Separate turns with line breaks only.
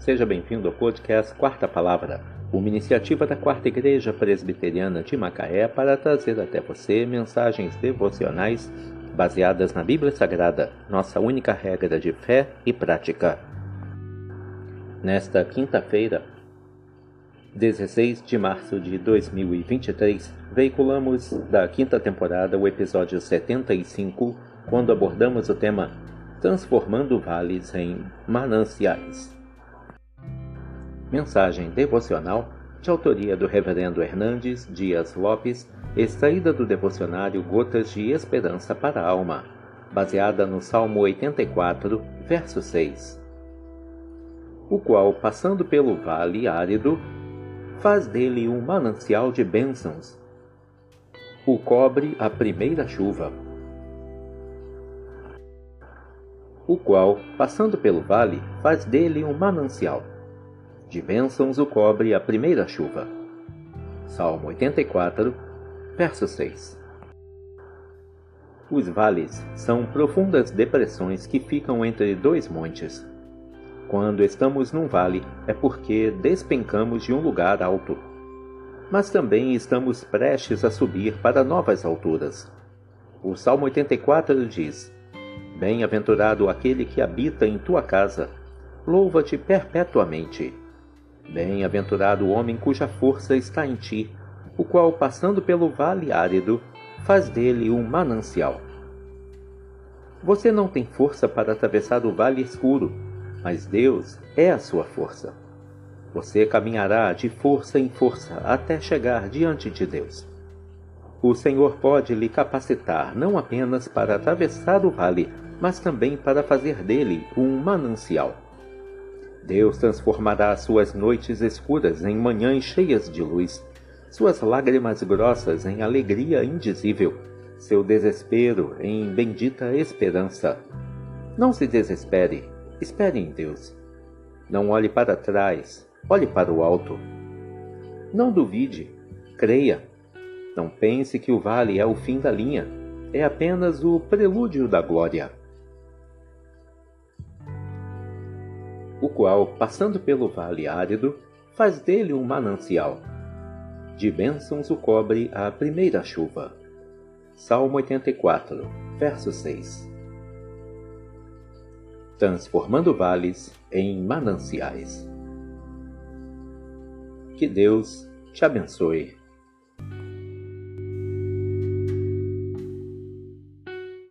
Seja bem-vindo ao podcast Quarta Palavra, uma iniciativa da Quarta Igreja Presbiteriana de Macaé para trazer até você mensagens devocionais baseadas na Bíblia Sagrada, nossa única regra de fé e prática. Nesta quinta-feira, 16 de março de 2023, veiculamos da quinta temporada o episódio 75, quando abordamos o tema Transformando Vales em Mananciais. Mensagem devocional de autoria do Reverendo Hernandes Dias Lopes, extraída do devocionário Gotas de Esperança para a Alma, baseada no Salmo 84, verso 6. O qual, passando pelo vale árido, faz dele um manancial de bênçãos. O cobre a primeira chuva. O qual, passando pelo vale, faz dele um manancial de bênçãos o cobre a primeira chuva. Salmo 84, verso 6. Os vales são profundas depressões que ficam entre dois montes. Quando estamos num vale, é porque despencamos de um lugar alto. Mas também estamos prestes a subir para novas alturas. O Salmo 84 diz: Bem-aventurado aquele que habita em tua casa, louva-te perpetuamente. Bem-aventurado o homem cuja força está em ti, o qual, passando pelo vale árido, faz dele um manancial. Você não tem força para atravessar o vale escuro, mas Deus é a sua força. Você caminhará de força em força até chegar diante de Deus. O Senhor pode lhe capacitar não apenas para atravessar o vale, mas também para fazer dele um manancial. Deus transformará suas noites escuras em manhãs cheias de luz, suas lágrimas grossas em alegria indizível, seu desespero em bendita esperança. Não se desespere, espere em Deus. Não olhe para trás, olhe para o alto. Não duvide, creia. Não pense que o vale é o fim da linha, é apenas o prelúdio da glória. O qual, passando pelo vale árido, faz dele um manancial. De bênçãos o cobre a primeira chuva. Salmo 84, verso 6. Transformando vales em mananciais. Que Deus te abençoe.